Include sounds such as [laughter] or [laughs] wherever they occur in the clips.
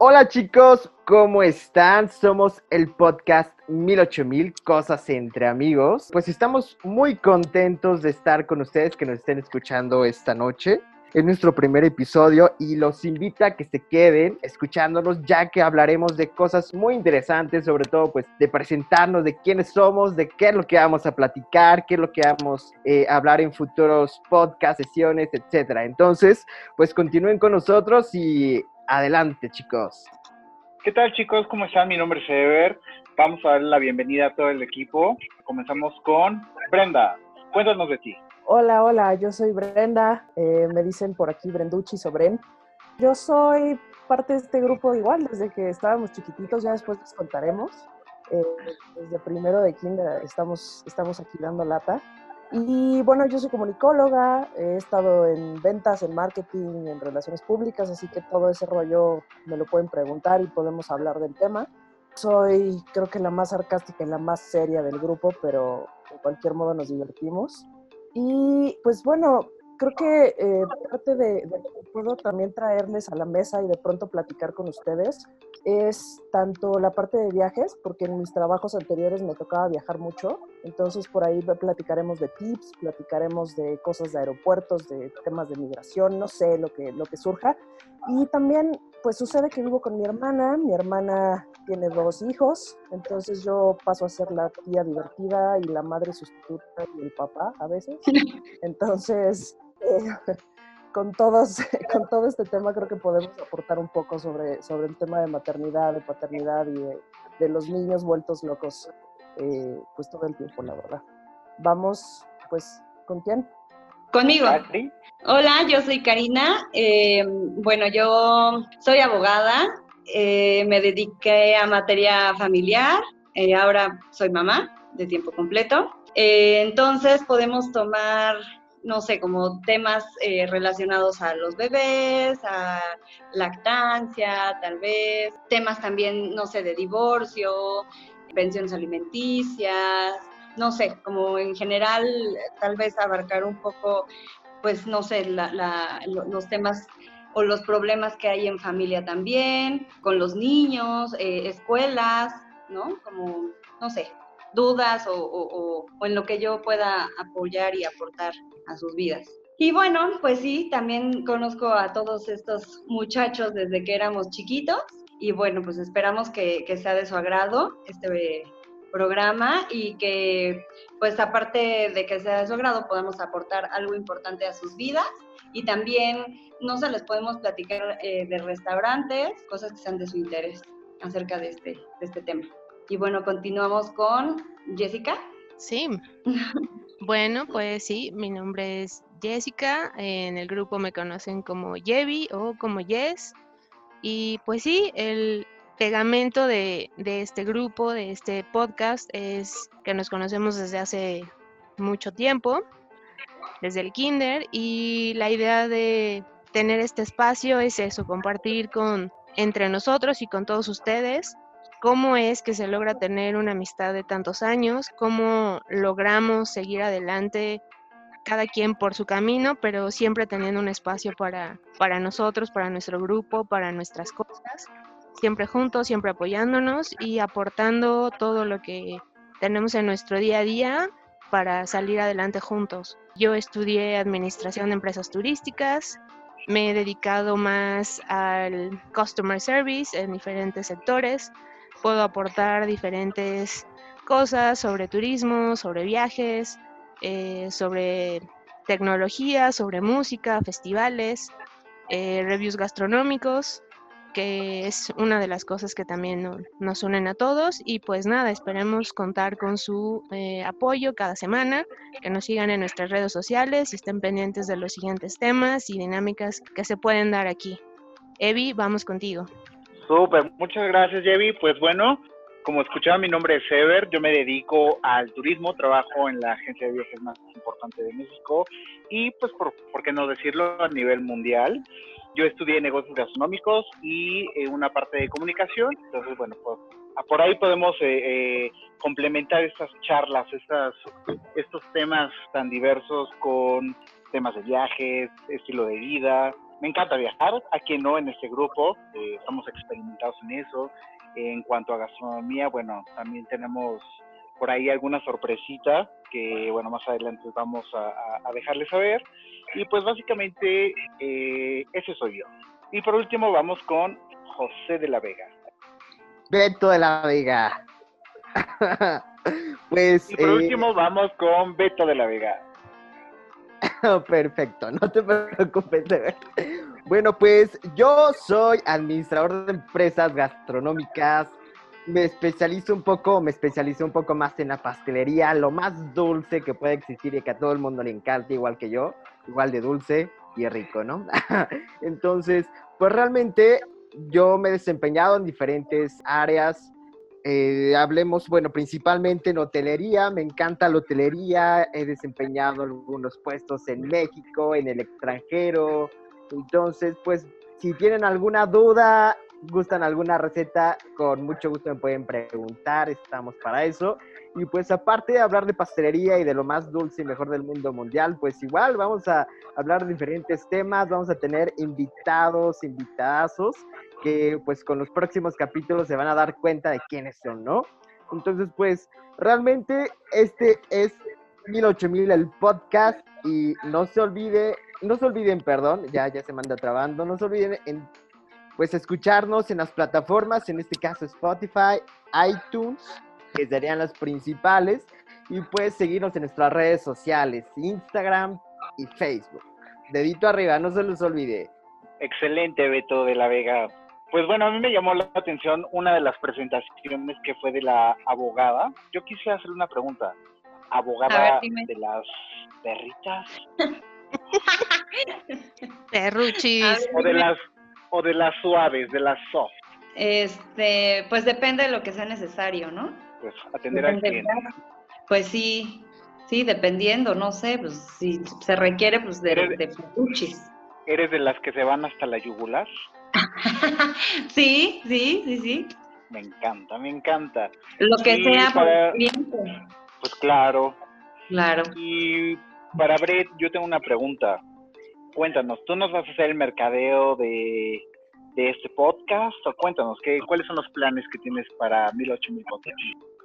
Hola chicos, ¿cómo están? Somos el podcast 108000 Cosas entre Amigos. Pues estamos muy contentos de estar con ustedes que nos estén escuchando esta noche. Es nuestro primer episodio y los invita a que se queden escuchándonos ya que hablaremos de cosas muy interesantes, sobre todo pues de presentarnos, de quiénes somos, de qué es lo que vamos a platicar, qué es lo que vamos eh, a hablar en futuros podcasts, sesiones, etcétera. Entonces, pues continúen con nosotros y Adelante, chicos. ¿Qué tal, chicos? ¿Cómo están? Mi nombre es Ever. Vamos a darle la bienvenida a todo el equipo. Comenzamos con Brenda. Cuéntanos de ti. Hola, hola, yo soy Brenda. Eh, me dicen por aquí Brenducci Sobren. Yo soy parte de este grupo igual desde que estábamos chiquititos, ya después les contaremos. Eh, desde primero de kinder estamos, estamos aquí lata. Y bueno, yo soy comunicóloga, he estado en ventas, en marketing, en relaciones públicas, así que todo ese rollo me lo pueden preguntar y podemos hablar del tema. Soy creo que la más sarcástica y la más seria del grupo, pero de cualquier modo nos divertimos. Y pues bueno, creo que eh, parte de, lo que puedo también traerles a la mesa y de pronto platicar con ustedes es tanto la parte de viajes, porque en mis trabajos anteriores me tocaba viajar mucho, entonces por ahí platicaremos de tips, platicaremos de cosas de aeropuertos, de temas de migración, no sé, lo que, lo que surja. Y también pues sucede que vivo con mi hermana, mi hermana tiene dos hijos, entonces yo paso a ser la tía divertida y la madre sustituta y el papá a veces. [laughs] Entonces, eh, con, todos, [laughs] con todo este tema creo que podemos aportar un poco sobre, sobre el tema de maternidad, de paternidad y de, los niños vueltos locos, eh, pues todo el tiempo, la verdad. Vamos, pues, ¿con quién? Conmigo. Hola, yo soy Karina. Eh, bueno, yo soy abogada, eh, me dediqué a materia familiar, ahora soy mamá de tiempo completo. entonces podemos tomar no sé, como temas eh, relacionados a los bebés, a lactancia, tal vez, temas también, no sé, de divorcio, pensiones alimenticias, no sé, como en general, tal vez abarcar un poco, pues, no sé, los temas o los problemas que hay en familia también, con los niños, eh, escuelas, ¿no? Como, no sé, dudas o, en lo que yo pueda apoyar y aportar a sus vidas. Y bueno, pues sí, también conozco a todos estos muchachos desde que éramos chiquitos y bueno, pues esperamos que, sea de su agrado este programa y que pues aparte de que sea de su agrado podamos aportar algo importante a sus vidas y también no se les podemos platicar eh, de restaurantes, cosas que sean de su interés acerca de este, de este tema. Y bueno, continuamos con Jessica. Sí. [laughs] bueno, pues sí, mi nombre es Jessica. En el grupo me conocen como Yevi o como Yes. Y pues sí, el pegamento de, de este grupo, de este podcast, es que nos conocemos desde hace mucho tiempo, desde el kinder, y la idea de tener este espacio es eso, compartir con entre nosotros y con todos ustedes cómo es que se logra tener una amistad de tantos años, cómo logramos seguir adelante cada quien por su camino, pero siempre teniendo un espacio para, para nosotros, para nuestro grupo, para nuestras cosas, siempre juntos, siempre apoyándonos y aportando todo lo que tenemos en nuestro día a día para salir adelante juntos. Yo estudié administración de empresas turísticas, me he dedicado más al customer service en diferentes sectores, puedo aportar diferentes cosas sobre turismo, sobre viajes, eh, sobre tecnología, sobre música, festivales, eh, reviews gastronómicos, que es una de las cosas que también nos unen a todos. Y pues nada, esperemos contar con su eh, apoyo cada semana, que nos sigan en nuestras redes sociales y estén pendientes de los siguientes temas y dinámicas que se pueden dar aquí. Evi, vamos contigo. Súper, muchas gracias, Jevi. Pues bueno, como escuchaba, mi nombre es Ever, yo me dedico al turismo, trabajo en la agencia de viajes más importante de México y pues, por, qué no decirlo, a nivel mundial. Yo estudié negocios gastronómicos y eh, una parte de comunicación, entonces bueno, pues por ahí podemos eh, eh, complementar estas charlas, estas, estos temas tan diversos con temas de viajes, estilo de vida, me encanta viajar, a quien no en este grupo, eh, estamos experimentados en eso. En cuanto a gastronomía, bueno, también tenemos por ahí alguna sorpresita que, bueno, más adelante vamos a, a dejarles saber. Y pues básicamente eh, ese soy yo. Y por último vamos con José de la Vega. Beto de la Vega. [laughs] pues. Y por eh, último vamos con Beto de la Vega. [laughs] Perfecto, no te preocupes. Bueno, pues yo soy administrador de empresas gastronómicas. Me especializo un poco, me especializo un poco más en la pastelería, lo más dulce que puede existir y que a todo el mundo le encanta, igual que yo, igual de dulce y rico, ¿no? [laughs] Entonces, pues realmente yo me he desempeñado en diferentes áreas eh, hablemos, bueno, principalmente en hotelería, me encanta la hotelería, he desempeñado algunos puestos en México, en el extranjero, entonces, pues, si tienen alguna duda, gustan alguna receta, con mucho gusto me pueden preguntar, estamos para eso. Y pues aparte de hablar de pastelería y de lo más dulce y mejor del mundo mundial, pues igual vamos a hablar de diferentes temas, vamos a tener invitados, invitadazos que pues con los próximos capítulos se van a dar cuenta de quiénes son, ¿no? Entonces, pues realmente este es 108000 el podcast y no se olvide, no se olviden, perdón, ya ya se manda trabando, no se olviden en pues escucharnos en las plataformas, en este caso Spotify, iTunes, que serían las principales, y pues seguirnos en nuestras redes sociales, Instagram y Facebook. Dedito arriba, no se los olvide. Excelente, Beto de la Vega. Pues bueno, a mí me llamó la atención una de las presentaciones que fue de la abogada. Yo quisiera hacerle una pregunta. ¿Abogada de las perritas? [laughs] Perruchis. O de las, o de las suaves, de las soft. Este, pues depende de lo que sea necesario, ¿no? Pues atender al cliente. Pues sí, sí, dependiendo, no sé, pues si se requiere, pues de, de perruchis. ¿Eres de las que se van hasta la yugular? [laughs] sí, sí, sí, sí. Me encanta, me encanta. Lo que sea para... Pues claro. Claro. Y para Brett, yo tengo una pregunta. Cuéntanos, ¿tú nos vas a hacer el mercadeo de, este podcast? O cuéntanos, ¿qué, ¿cuáles son los planes que tienes para 1008 Podcast?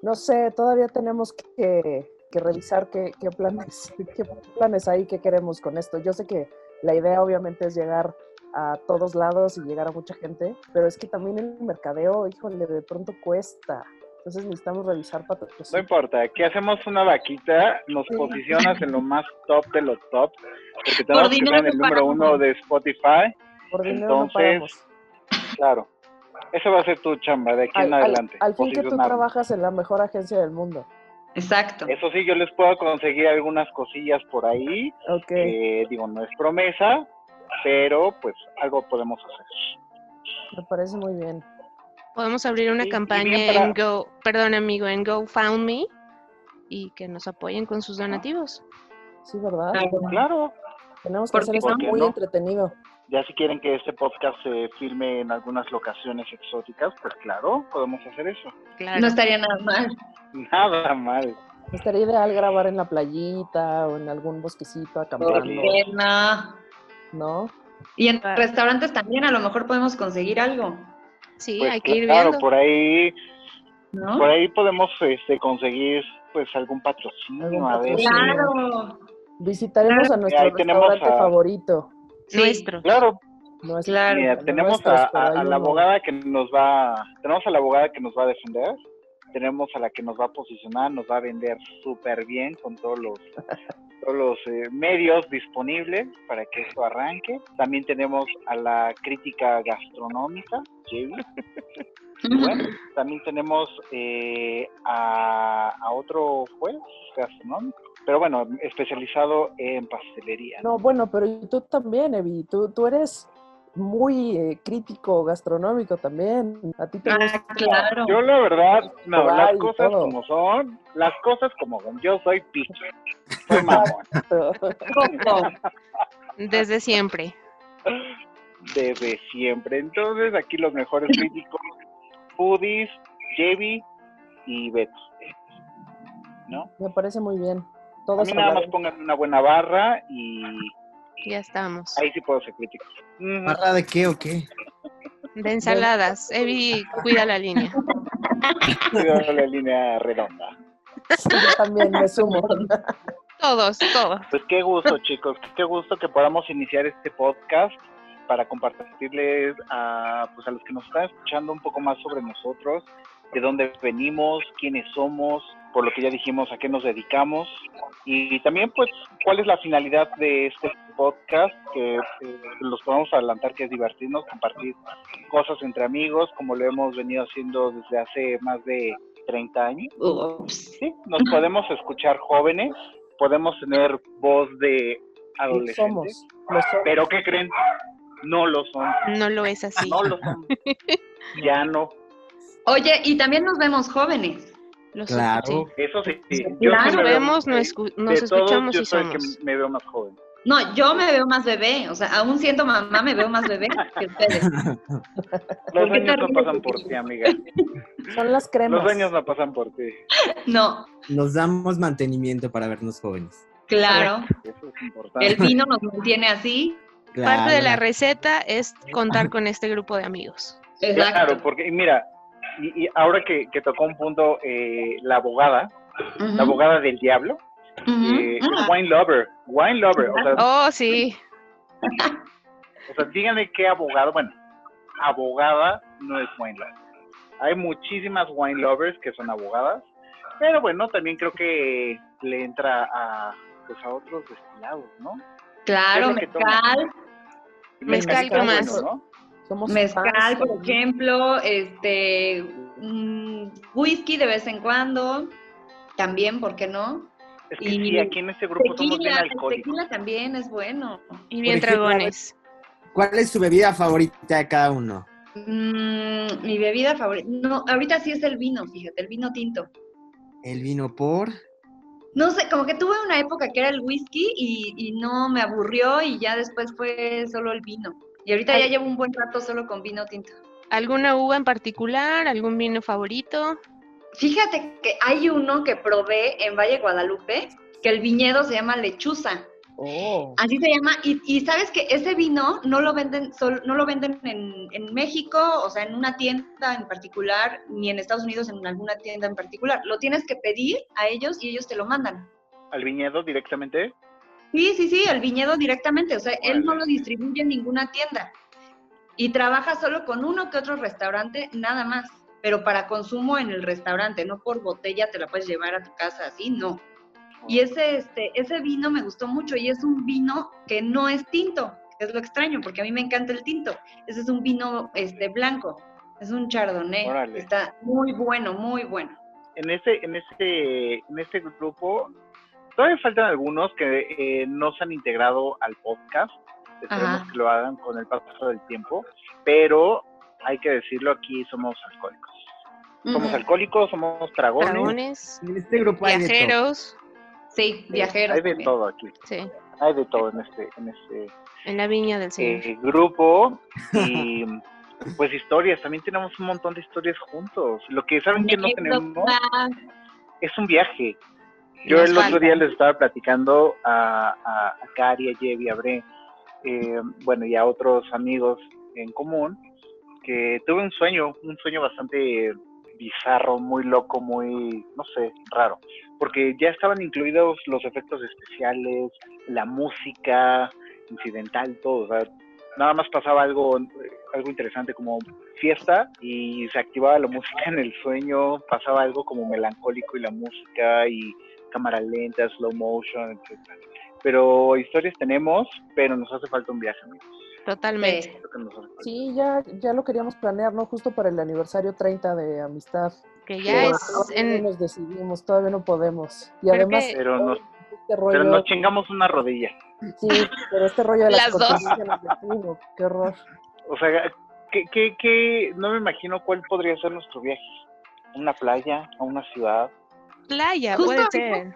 No sé, todavía tenemos que, revisar qué, qué, planes, qué planes hay, qué queremos con esto. Yo sé que la idea obviamente es llegar a todos lados y llegar a mucha gente, pero es que también el mercadeo, híjole, de pronto cuesta. Entonces necesitamos revisar patrocinios. No importa, aquí hacemos una vaquita, nos posicionas en lo más top de los top, porque tenemos que estar en el número uno de Spotify. Por dinero Entonces, claro, eso va a ser tu chamba de aquí en adelante. Al, fin que tú trabajas en la mejor agencia del mundo. Exacto. Eso sí, yo les puedo conseguir algunas cosillas por ahí. Ok. digo, no es promesa, pero pues algo podemos hacer. Me parece muy bien. Podemos abrir una campaña en Go, perdón amigo, en GoFundMe y que nos apoyen con sus donativos. Sí, ¿verdad? Claro. Tenemos que hacer esto muy entretenido. Ya si quieren que este podcast se filme en algunas locaciones exóticas, pues claro, podemos hacer eso. No estaría nada mal. Nada mal. Estaría ideal grabar en la playita o en algún bosquecito acampando. ¿no? Y en restaurantes también a lo mejor podemos conseguir algo. Sí, pues hay que ir claro, por ahí, por ahí podemos este, conseguir pues algún patrocinio, a ver. Claro. Visitaremos a nuestro restaurante favorito. Nuestro. Claro. claro. tenemos a, la abogada que nos va, tenemos a la abogada que nos va a defender tenemos a la que nos va a posicionar, nos va a vender súper bien con todos los todos los eh, medios disponibles para que esto arranque. También tenemos a la crítica gastronómica, bueno, también tenemos eh, a, otro juez gastronómico, pero bueno, especializado en pastelería. No, bueno, pero tú también, Evi, tú, tú eres muy eh, crítico gastronómico también. A ti te ah, claro. Yo la verdad, no, las cosas como son, las cosas como son. Yo soy picho. Soy [laughs] mamón. Desde siempre. Desde siempre. Entonces, aquí los mejores críticos, Foodies, Jevi y Beto. ¿No? Me parece muy bien. Todos a mí nada más pongan una buena barra y Ya estamos. Ahí sí puedo ser crítico. ¿Barra de qué o qué? De ensaladas. Evi, cuida la línea. Cuida la línea redonda. yo también me sumo. Todos, todos. Pues qué gusto, chicos. Qué gusto que podamos iniciar este podcast para compartirles a, pues a los que nos están escuchando un poco más sobre nosotros, de dónde venimos, quiénes somos, por lo que ya dijimos, a qué nos dedicamos y también pues cuál es la finalidad de este podcast, que eh, los podemos adelantar que es divertirnos, compartir cosas entre amigos, como lo hemos venido haciendo desde hace más de 30 años. Sí, nos podemos escuchar jóvenes, podemos tener voz de adolescentes, pero ¿qué creen? No lo son. No lo es así. No lo son. [laughs] ya no. Oye, y también nos vemos jóvenes. claro. Eso sí. Yo claro, vemos, nos, escuchamos yo y somos. que me veo más joven. No, yo me veo más bebé, o sea, aún siendo mamá me veo más bebé que ustedes. Los años no pasan por ti, amiga. Son las cremas. Los años no pasan por ti. No. Nos damos mantenimiento para vernos jóvenes. Claro. Eso es importante. El vino nos mantiene así. Parte de la receta es contar con este grupo de amigos. Exacto. Claro, porque mira, y, ahora que, tocó un punto, eh, la abogada, la abogada del diablo, eh, ah. wine lover, wine lover. O sea, oh, sí. [laughs] O sea, díganme qué abogado, bueno, abogada no es wine lover. Hay muchísimas wine lovers que son abogadas, pero bueno, también creo que le entra a, pues, a otros destilados, ¿no? Claro, mezcal. Mezcal, ¿qué más? Mezcal, por ejemplo, este, mm, whisky de vez en cuando, también, ¿por qué no? Es que y sí, aquí en este grupo tequila, somos bien alcohólicos. tequila también es bueno. Y bien dragones. ¿Cuál es su bebida favorita de cada uno? Mm, mi bebida favorita, no, ahorita sí es el vino, fíjate, el vino tinto. ¿El vino por? No sé, como que tuve una época que era el whisky y, y no me aburrió y ya después fue solo el vino. Y ahorita ya llevo un buen rato solo con vino tinto. ¿Alguna uva en particular? ¿Algún vino favorito? Fíjate que hay uno que probé en Valle Guadalupe, que el viñedo se llama Lechuza. Oh. Así se llama. Y, sabes que ese vino no lo venden, no lo venden en, en, México, o sea, en una tienda en particular, ni en Estados Unidos en alguna tienda en particular. Lo tienes que pedir a ellos y ellos te lo mandan. ¿Al viñedo directamente? Sí, sí, sí, al viñedo directamente. O sea, él no lo distribuye en ninguna tienda. Y trabaja solo con uno que otro restaurante, nada más pero para consumo en el restaurante, no por botella te la puedes llevar a tu casa así, no. Y ese, este, ese vino me gustó mucho y es un vino que no es tinto, es lo extraño, porque a mí me encanta el tinto. Ese es un vino este, blanco, es un chardonnay, está muy bueno, muy bueno. En ese, en ese, en este grupo, todavía faltan algunos que eh, no se han integrado al podcast, esperemos que lo hagan con el paso del tiempo, pero hay que decirlo, aquí somos alcohólicos. Somos alcohólicos, somos dragones. En este grupo viajeros. Sí, viajeros. Hay de todo aquí. Sí. Hay de todo en este, en este en la viña del Señor. Eh, grupo [laughs] y pues historias, también tenemos un montón de historias juntos. Lo que saben que no tenemos es un viaje. Yo el otro día les estaba platicando a, a, Cari, a Jevi, a Bre, eh, bueno, y a otros amigos en común, que tuve un sueño, un sueño bastante bizarro, muy loco, muy, no sé, raro, porque ya estaban incluidos los efectos especiales, la música, incidental, todo, o sea, nada más pasaba algo, algo interesante como fiesta y se activaba la música en el sueño, pasaba algo como melancólico y la música y cámara lenta, slow motion, etc. Pero historias tenemos, pero nos hace falta un viaje, amigos. Totalmente. Sí, ya, ya lo queríamos planear, ¿no? Justo para el aniversario 30 de amistad. Que ya es... Todavía nos decidimos, todavía no podemos. Y además... Pero, nos, este pero nos chingamos una rodilla. Sí, pero este rollo de las, las dos. qué horror. O sea, ¿qué, qué, qué, no me imagino cuál podría ser nuestro viaje. ¿Una playa? ¿A una ciudad? Playa, puede ser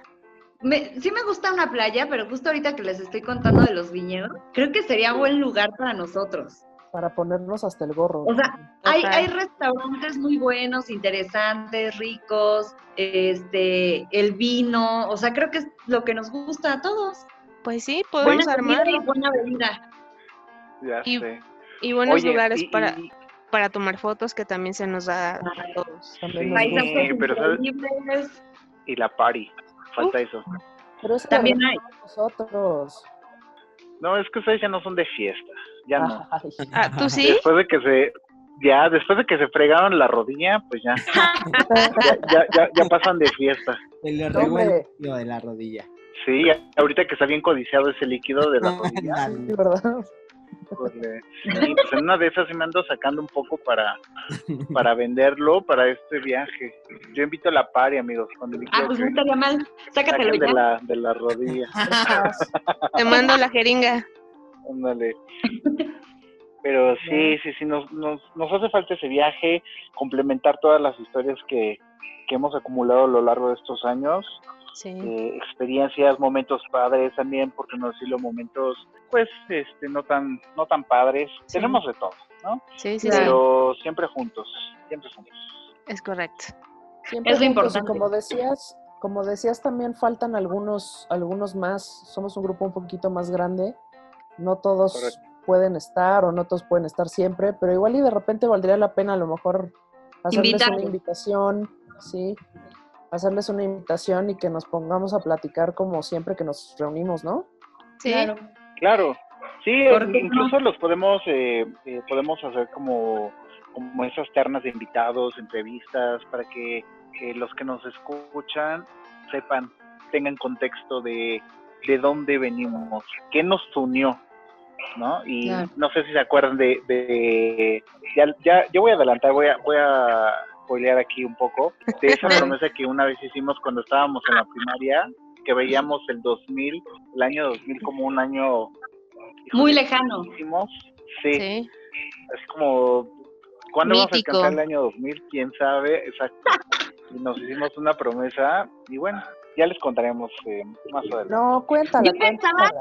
sí me gusta una playa, pero justo ahorita que les estoy contando de los viñedos, creo que sería buen lugar para nosotros. Para ponernos hasta el gorro. O sea, hay, hay restaurantes muy buenos, interesantes, ricos, este, el vino, o sea, creo que es lo que nos gusta a todos. Pues sí, podemos Buena y buena bebida. Ya Y- sé. Y buenos Oye, lugares y- para, y- para tomar fotos que también se nos da a todos. Sí, pero. Y la party. Falta eso. Pero eso También hay. nosotros. No, es que ustedes ya no son de fiesta. Ya no. [laughs] Ah, ¿tú sí? Después de que se. Ya, después de que se fregaron la rodilla, pues ya. [laughs] ya, ya, ya, ya pasan de fiesta. El líquido de la rodilla. Sí, ahorita que está bien codiciado ese líquido de la [laughs] rodilla. sí, ¿verdad? Híjole. Sí, pues en una de esas sí me ando sacando un poco para, para venderlo para este viaje. Yo invito a la party, amigos, el Ah, pues no estaría mal. Sácatelo de la, de la rodilla. [laughs] Te mando la jeringa. Ándale. Pero sí, sí, sí, nos, nos, nos hace falta ese viaje, complementar todas las historias que, que hemos acumulado a lo largo de estos años, Sí. eh, experiencias, momentos padres también, porque no decirlo, momentos, pues, este, no tan, no tan padres. Sí. Tenemos de todo, ¿no? Sí, sí, sí. Pero siempre juntos, siempre juntos. Es correcto. Siempre Es lo y importante. como decías, como decías, también faltan algunos, algunos más. Somos un grupo un poquito más grande. No todos Correcto. pueden estar o no todos pueden estar siempre, pero igual y de repente valdría la pena a lo mejor hacerles una Invitarlos. invitación, sí, hacerles una invitación y que nos pongamos a platicar como siempre que nos reunimos, ¿no? Sí. Claro. Claro, sí, incluso los podemos, eh, eh, podemos hacer como, como esas ternas de invitados, entrevistas, para que eh, los que nos escuchan sepan, tengan contexto de, de dónde venimos, qué nos unió, ¿no? Y Claro. no sé si se acuerdan de, de ya, ya, yo voy a adelantar, voy a, voy a spoilear aquí un poco de esa [laughs] promesa que una vez hicimos cuando estábamos en la primaria, que veíamos el 2000, el año 2000 como un año Muy lejano. Sí, Sí. es como, ¿cuándo vamos a Mítico. alcanzar el año 2000? ¿Quién sabe? Exacto. Y nos hicimos una promesa y bueno, ya les contaremos eh, más adelante. No, cuéntala, Yo pensaba-.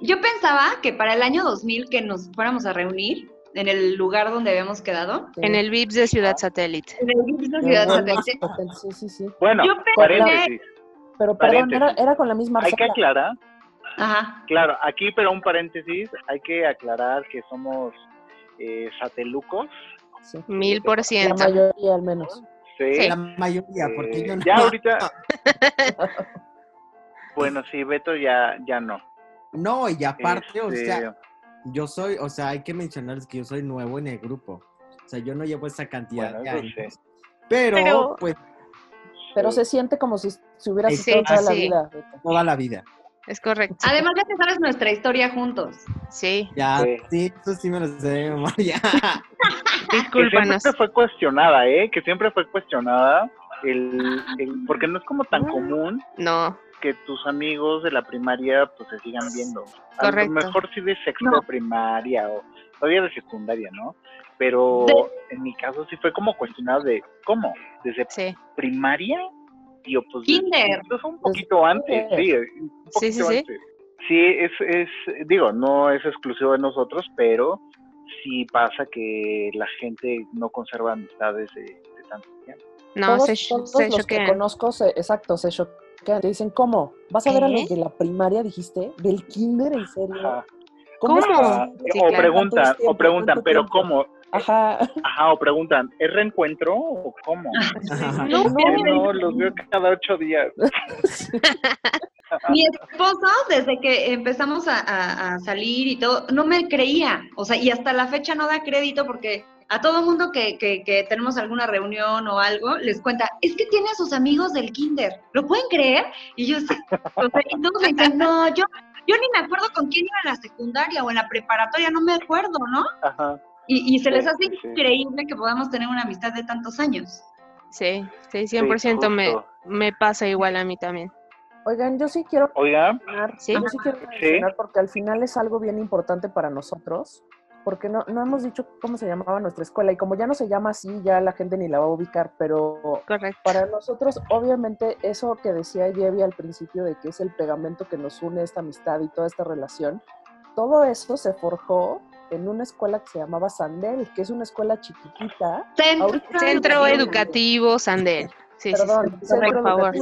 Yo pensaba que para el año 2000 que nos fuéramos a reunir en el lugar donde habíamos quedado, Sí. En el VIPS de Ciudad Satélite. en el Vips de Ciudad no, Satélite. no, Sí, sí, sí. Bueno, Yo pensé- paréntesis. Pero perdón, era, Paréntesis. era con la misma Hay que aclarar, Ajá. claro, aquí pero un paréntesis, hay que aclarar que somos eh, satelucos. Sí. Mil por La ciento. mayoría al menos. Sí. La mayoría, porque Eh, yo no. Ya ahorita. [laughs] bueno, sí, Beto ya, ya no. No, y aparte, o Este, sea, yo soy, o sea, hay que mencionarles que yo soy nuevo en el grupo. O sea, yo no llevo esa cantidad Bueno, de sí. años. Pero, Pero- pues, Pero se siente como si, si hubieras Sí, estado toda la vida. Toda la vida. Es correcto. Además ya te sabes nuestra historia juntos. Sí. Ya, Sí. sí, eso sí me lo sé de memoria. [laughs] que siempre fue cuestionada, ¿eh? Que siempre fue cuestionada, el, el- porque no es como tan común No. Que tus amigos de la primaria pues se sigan viendo. A Correcto. lo mejor sí de sexto No. de primaria o todavía de secundaria, ¿no? Pero De- en mi caso sí fue como cuestionado de, ¿cómo? ¿Desde Sí. primaria? Digo, pues Kinder. incluso un poquito antes, sí, un Sí, sí, poquito sí. antes. Sí, es, es, digo, no es exclusivo de nosotros, pero sí pasa que la gente no conserva amistades de, de tanto tiempo. No, todos se, todos se los que conozco, se- exacto, se choquean. Te dicen, ¿cómo? ¿Vas a ver a ¿Qué? los de la primaria, dijiste? ¿Del kinder, en serio? ¿Cómo? Ah? Sí, o claro. preguntan, o preguntan, ¿Cuánto pero tiempo? ¿cómo? Ajá. Ajá, o preguntan, ¿es reencuentro o cómo? [laughs] Ajá. No, Eh, no, los veo cada ocho días. Mi esposo, desde que empezamos a, a- a salir y todo, no me creía. O sea, y hasta la fecha no da crédito porque a todo mundo que, que, que tenemos alguna reunión o algo, les cuenta, es que tiene a sus amigos del kinder. ¿Lo pueden creer? Y yo, sí. O sea, y todos me dicen, no, yo, yo ni me acuerdo con quién iba en la secundaria o en la preparatoria, no me acuerdo, ¿no? Ajá. Y, y se les hace sí, sí. increíble que podamos tener una amistad de tantos años. Sí, sí, 100% me, me pasa igual a mí también. Oigan, yo sí quiero Oiga, mencionar, Sí. yo sí quiero mencionar porque al final es algo bien importante para nosotros, porque no, no hemos dicho cómo se llamaba nuestra escuela y como ya no se llama así, ya la gente ni la va a ubicar, pero Correcto. para nosotros, obviamente, eso que decía Yevi al principio de que es el pegamento que nos une esta amistad y toda esta relación, todo eso se forjó en una escuela que se llamaba Sandel, que es una escuela chiquitita. Centro. Educativo Sandel. Sí, Perdón, sí, sí. Centro Por favor.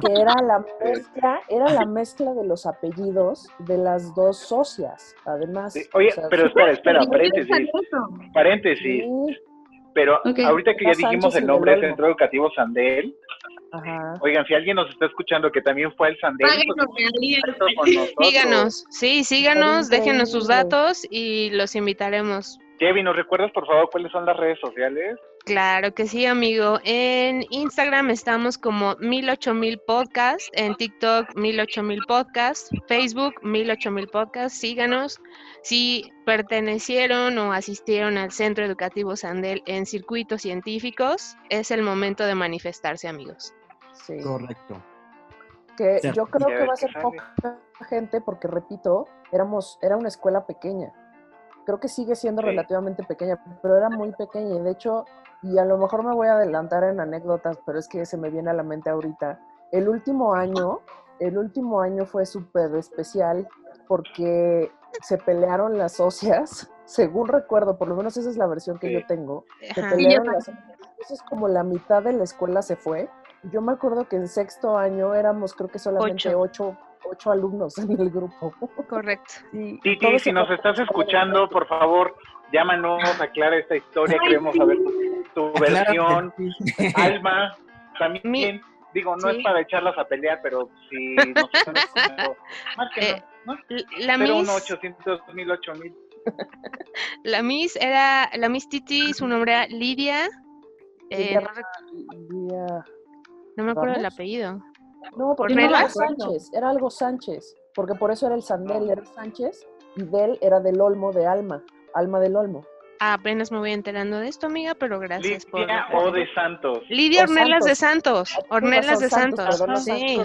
Que era la mezcla, era la mezcla de los apellidos de las dos socias, además. Sí, Oye, O sea, pero espera, espera, ¿Y por qué paréntesis, paréntesis. sí, Pero ahorita que ya dijimos el nombre del. Centro Educativo Sandel, ajá. oigan, si alguien nos está escuchando que también fue al Sandel, pues. Síganos, sí, síganos, déjenos sus datos y los invitaremos. Kevin, ¿nos recuerdas por favor cuáles son las redes sociales? Claro que sí, amigo. En Instagram estamos como 108000 podcast, en TikTok 108000 podcast, Facebook 108000 podcast. Síganos. Si pertenecieron o asistieron al Centro Educativo Sandel en circuitos científicos, es el momento de manifestarse, amigos. Sí. Correcto. Que Cierto. yo creo que va a ser poca gente, porque repito, éramos, era una escuela pequeña. Creo que sigue siendo Sí. relativamente pequeña, pero era muy pequeña. Y de hecho, y a lo mejor me voy a adelantar en anécdotas, pero es que se me viene a la mente ahorita. El último año, el último año fue súper especial porque se pelearon las socias, [laughs] según recuerdo, por lo menos esa es la versión que Sí. yo tengo. Se Ajá. pelearon las Entonces como la mitad de la escuela se fue. Yo me acuerdo que en sexto año éramos creo que solamente ocho, ocho alumnos en el grupo. [laughs] Correcto. Y Titi, si nos estás escuchando, por favor, llámanos, aclara esta historia, Ay, queremos saber tu versión. Claro que sí. [laughs] Alma, también, Mi- digo, no sí. es para echarlas a pelear, pero si nos están escuchando, Eh, ¿no? La Miss, 01800 mil, 8000. la Miss era, la Miss Titi, su nombre era Lidia. eh, Lidia no, rec- Lidia- no me acuerdo del ¿Ramos? apellido. No, porque Ornelas. era. Sánchez, era algo Sánchez, porque por eso era el Sandel, era Sánchez, y Del era del Olmo de Alma, Alma del Olmo. Apenas me voy enterando de esto, amiga, pero gracias por... Lidia o de Santos. Lidia O Ornelas de Santos. Ornelas de Santos, Sí,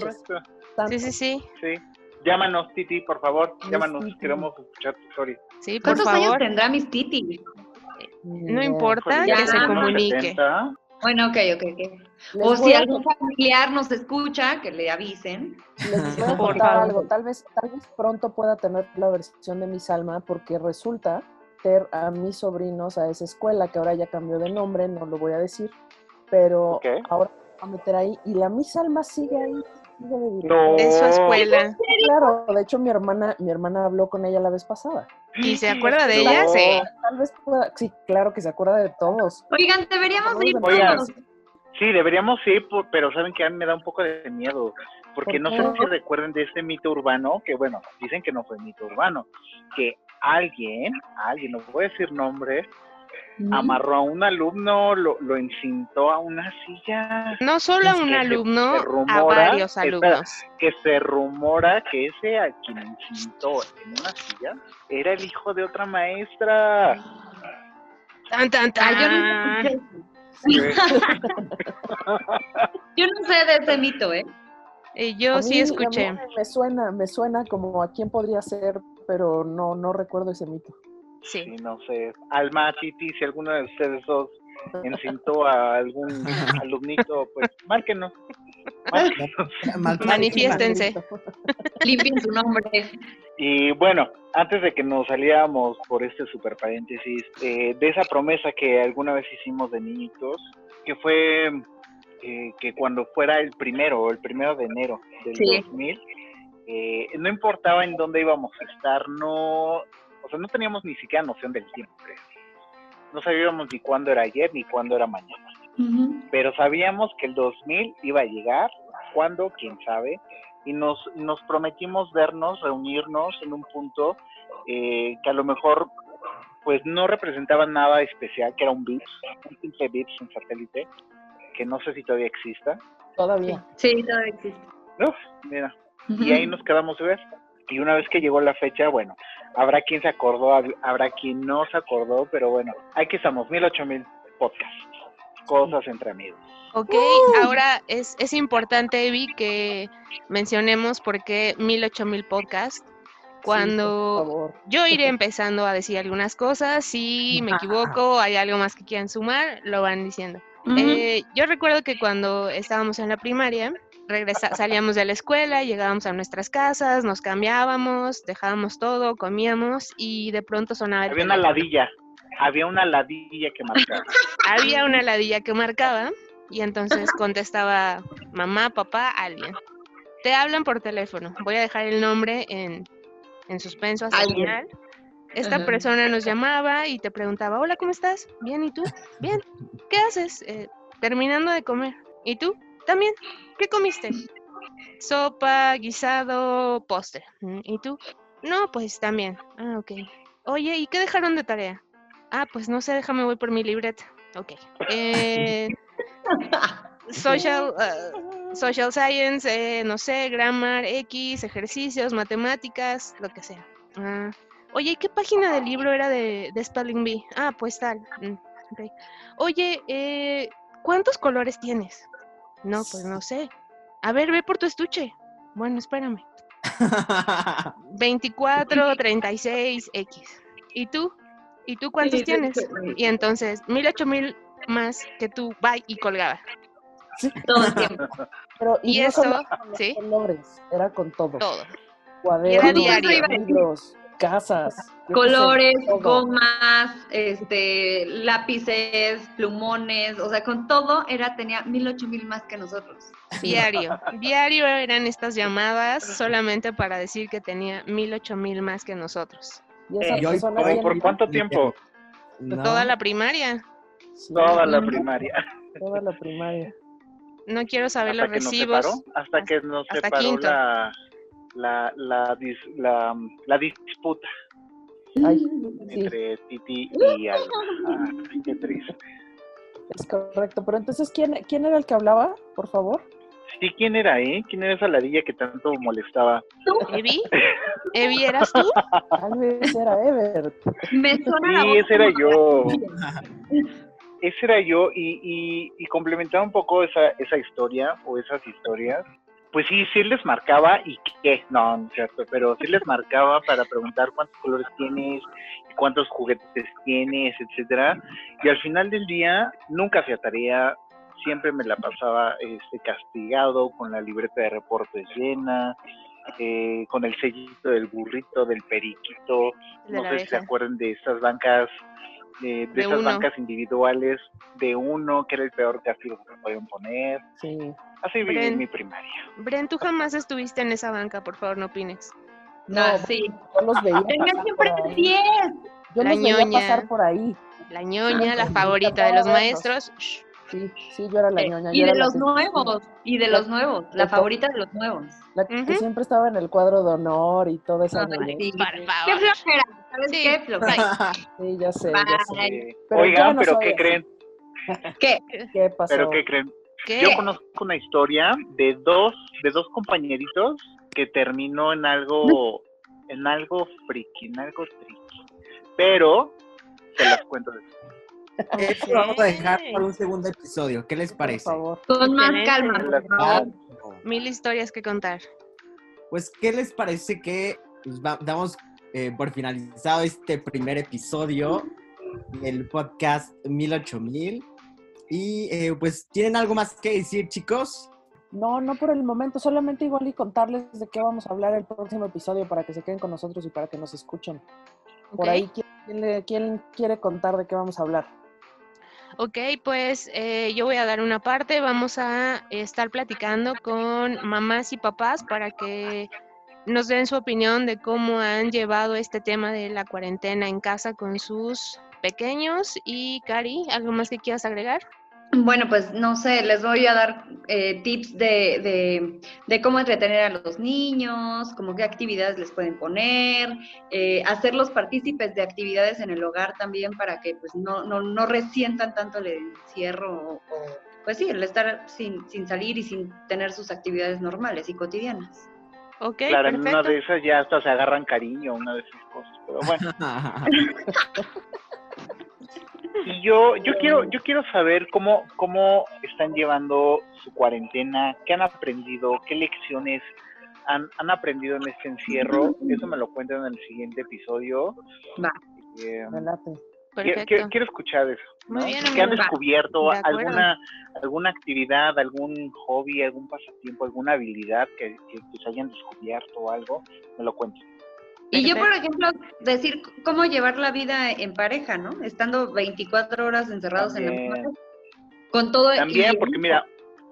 sí, sí, sí. Sí. Llámanos, Titi, por favor. Llámanos, queremos escuchar tu historia. Sí, por ¿Cuántos años favor. tendrá mis Titi? No Ni importa Híjole, que se Ya. comunique. 70. Bueno, ok, ok, ok. Les O si a algún familiar nos escucha, que le avisen. Les voy a Por contar algo. Tal vez, tal vez pronto pueda tener la versión de Miss Alma, porque resulta ter a mis sobrinos a esa escuela, que ahora ya cambió de nombre, no lo voy a decir, pero Ok. ahora a meter ahí. Y la Miss Alma sigue ahí, sigue. No. En su escuela. Claro, de hecho mi hermana, mi hermana habló con ella la vez pasada. ¿Y se [gasps] acuerda de No. ella? Sí. Tal vez pueda, sí, claro que se acuerda de todos. Oigan, deberíamos ir todos. Sí, deberíamos ir, por- pero saben que a mí me da un poco de miedo, porque ¿Por no sé si recuerden de este mito urbano, que bueno, dicen que no fue mito urbano, que alguien, alguien, no voy a decir nombre, amarró a un alumno, lo, lo encintó a una silla, No solo a un se- alumno, se a rumora- varios espera. alumnos. que se rumora que ese a quien encintó en una silla era el hijo de otra maestra. Tan, tan, Ah, yo no [laughs] tan. eso. [laughs] Yo no sé de ese mito, ¿eh? Eh, A yo mí- sí a escuché. mí me suena, me suena como a quién podría ser, pero no, no recuerdo ese mito. Sí, Sí. no sé. Alma, Titi, si alguno de ustedes dos encintó a algún [laughs] alumnito, pues márquenos. [laughs] Manifiéstense. Limpien su nombre. Y bueno, antes de que nos saliéramos por este super paréntesis, eh, de esa promesa que alguna vez hicimos de niñitos, que fue eh, que cuando fuera el primero, el primero de enero del Sí. 2000, eh, no importaba en dónde íbamos a estar, no, o sea, no teníamos ni siquiera noción del tiempo. creo. No sabíamos ni cuándo era ayer ni cuándo era mañana Ujú. pero sabíamos que el 2000 iba a llegar, cuándo, quién sabe, y nos, nos prometimos vernos, reunirnos en un punto eh, que a lo mejor pues no representaba nada especial, que era un VIPS, un simple VIPS en satélite, que no sé si todavía exista. Todavía. Sí, todavía existe. Uf, mira, y ahí nos quedamos de ver. Y una vez que llegó la fecha, bueno, habrá quien se acordó, hab- habrá quien no se acordó, pero bueno, aquí estamos, mil, ocho mil podcasts, cosas entre amigos. Ok, ahora es, es importante, Evi, que mencionemos por qué 108000 podcast. Sí, por Cuando favor. yo iré empezando a decir algunas cosas, si me equivoco, hay algo más que quieran sumar, lo van diciendo. Eh, yo recuerdo que cuando estábamos en la primaria, regresa, salíamos de la escuela, llegábamos a nuestras casas, nos cambiábamos, dejábamos todo, comíamos y de pronto sonaba el Había una ladilla, había una ladilla que marcaba. [laughs] Había una ladilla que marcaba Y entonces contestaba mamá, papá, alguien. Te hablan por teléfono. Voy a dejar el nombre en, en suspenso hasta el final. Esta persona nos llamaba y te preguntaba, hola, ¿cómo estás? Bien, ¿y tú? Bien. ¿Qué haces? Eh, terminando de comer. ¿Y tú? También. ¿Qué comiste? Sopa, guisado, postre. ¿Y tú? No, pues también. Ah, ok. Oye, ¿y qué dejaron de tarea? Ah, pues no sé, déjame voy por mi libreta. Ok. Eh, social, uh, social science, eh, no sé, grammar, X, ejercicios, matemáticas, lo que sea. Ah, oye, ¿y qué página del libro era de, de Spelling Bee? Ah, pues tal. Mm, okay. Oye, eh, ¿cuántos colores tienes? No, pues no sé. A ver, ve por tu estuche. Bueno, espérame. [laughs] 24, 36, X. ¿Y tú? ¿Y tú cuántos tienes? Y entonces, mil, ocho mil más que tú, bye, y colgaba. Todo el tiempo. [laughs] Pero, Y no eso, solo con los ¿sí? colores, era con todo. Todo. Cuadernos, diario. libros, casas. sé, Colores, gomas, este, lápices, plumones, o sea, con todo era, tenía mil, ocho mil más que nosotros. Diario. Diario eran estas llamadas solamente para decir que tenía mil, ocho mil más que nosotros. Y esa Eh, Yo por hoy, tiene- ¿Por cuánto tiempo? No. Toda la primaria. Sí, Toda la primaria. toda la primaria. No quiero saber Hasta los que nos recibos. separó, hasta que nos hasta separó quinto. la, la, la, dis- la, la disputa Ay, sí, entre Titi y Alba. Ah, qué triste. es correcto. Pero entonces, ¿quién, ¿quién era el que hablaba, por favor? Sí, ¿quién era, eh? ¿Quién era esa ladilla que tanto molestaba? ¿Evi? ¿Evi eras tú? Tal vez era Ever. Me suena Sí, ese era yo. Ese era yo y, y, y complementaba un poco esa, esa historia o esas historias. Pues sí, sí les marcaba y qué, no, no es cierto, pero sí les marcaba para preguntar cuántos colores tienes, cuántos juguetes tienes, etcétera. Y al final del día nunca hacía tarea, siempre me la pasaba este, castigado con la libreta de reportes llena, eh, con el sellito del burrito, del periquito, de no sé si se acuerdan de estas bancas, eh, de, De estas uno. bancas individuales, de uno, que era el peor castigo que me podían poner. Sí. Así viví Bren. mi primaria. Bren, tú jamás estuviste en esa banca, por favor, no opines. Ah, No, sí. Yo los veía Tenía siempre por ahí. 10. Yo La los veía ñoña. pasar por ahí. La ñoña, la favorita de los maestros. Sí, sí, yo era la ñoña. Y de los que- nuevos, y de los nuevos, de la favorita de los nuevos. La que Ujú. siempre estaba en el cuadro de honor y toda esa ñoñez. sí. Por Qué flojera, ¿sabes Sí. qué? Flojera. [laughs] Sí, ya sé, ya sé. Bye. Pero ya oigan, pero ¿qué creen? [laughs] ¿Qué? ¿Qué pasó? ¿Pero qué creen? ¿Qué? Yo conozco una historia de dos, de dos compañeritos que terminó en algo, [laughs] en algo friki, en algo triki. Pero se las cuento después. Eso lo vamos a dejar para un segundo episodio. ¿Qué les Por parece? favor. Con más calma, por. Mil historias que contar. Pues, ¿qué les parece que pues, va- damos eh, por finalizado este primer episodio del podcast 108000? Y eh, pues, ¿tienen algo más que decir, chicos? No, no por el momento, solamente igual y contarles de qué vamos a hablar el próximo episodio para que se queden con nosotros y para que nos escuchen. Por ¿ok? ahí, ¿quién, quién le- quién quiere contar de qué vamos a hablar? Ok, pues eh, yo voy a dar una parte. Vamos a estar platicando con mamás y papás para que nos den su opinión de cómo han llevado este tema de la cuarentena en casa con sus pequeños. Y Cari, ¿algo más que quieras agregar? Bueno, pues no sé, les voy a dar eh, tips de, de- de cómo entretener a los niños, como qué actividades les pueden poner, eh, hacerlos partícipes de actividades en el hogar también para que pues no, no, no resientan tanto el encierro o, o, pues sí, el estar sin, sin salir y sin tener sus actividades normales y cotidianas. Ok, claro, en una de esas ya hasta se agarran cariño, una de esas cosas. Pero bueno. [laughs] Y yo, yo quiero, yo quiero saber cómo, cómo están llevando su cuarentena, qué han aprendido, qué lecciones han, han aprendido en este encierro. Eso me lo cuentan en el siguiente episodio. Va. Eh, Me late. quiero, Perfecto. quiero- quiero escuchar eso. Muy ¿no? bien, ¿Qué han descubierto? De. ¿Alguna, ¿Alguna actividad, algún hobby, algún pasatiempo, alguna habilidad que, que, que se hayan descubierto o algo? Me lo cuentan. Y yo, por ejemplo, decir cómo llevar la vida en pareja, ¿no? Estando 24 horas encerrados en la misma. Con todo También, porque mira,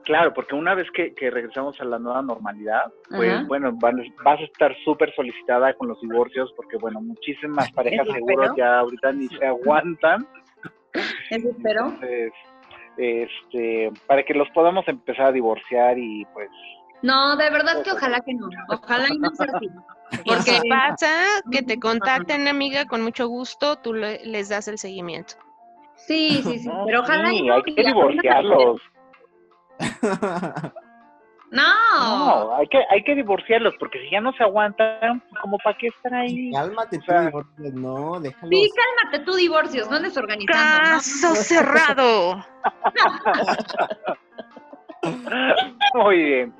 Claro, porque una vez que, regresamos a la nueva normalidad, pues bueno, vas, a estar súper solicitada con los divorcios, porque bueno, muchísimas [laughs] parejas seguro ya ahorita ni se aguantan. Eso espero. Entonces, este, para que los podamos empezar a divorciar y pues... No, de verdad que ojalá que no, ojalá y no sea así. [laughs] Porque pasa que te contacten, amiga, con mucho gusto, tú les das el seguimiento. Sí, sí, sí, pero ojalá sí, hay que divorciarlos. [laughs] No. No, hay que, hay que divorciarlos, porque si ya no se aguantan, como para qué estar ahí. Cálmate tú, divorcios, no, déjalos. Sí, cálmate tú, divorcios, no les organizando. Caso cerrado. [laughs] Muy bien.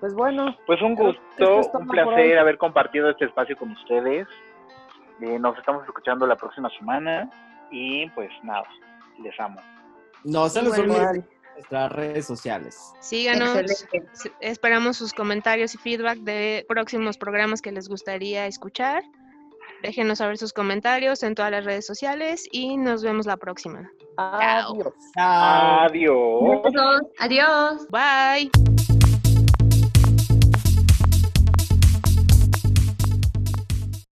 Pues bueno. Pues un gusto, un placer haber compartido este espacio con ustedes. Eh, nos estamos escuchando la próxima semana y pues nada, les amo. No se los olviden nuestras redes sociales. Síganos. Esperamos sus comentarios y feedback de próximos programas que les gustaría escuchar. Déjenos saber sus comentarios en todas las redes sociales y nos vemos la próxima. Adiós. Adiós. Adiós. Bye.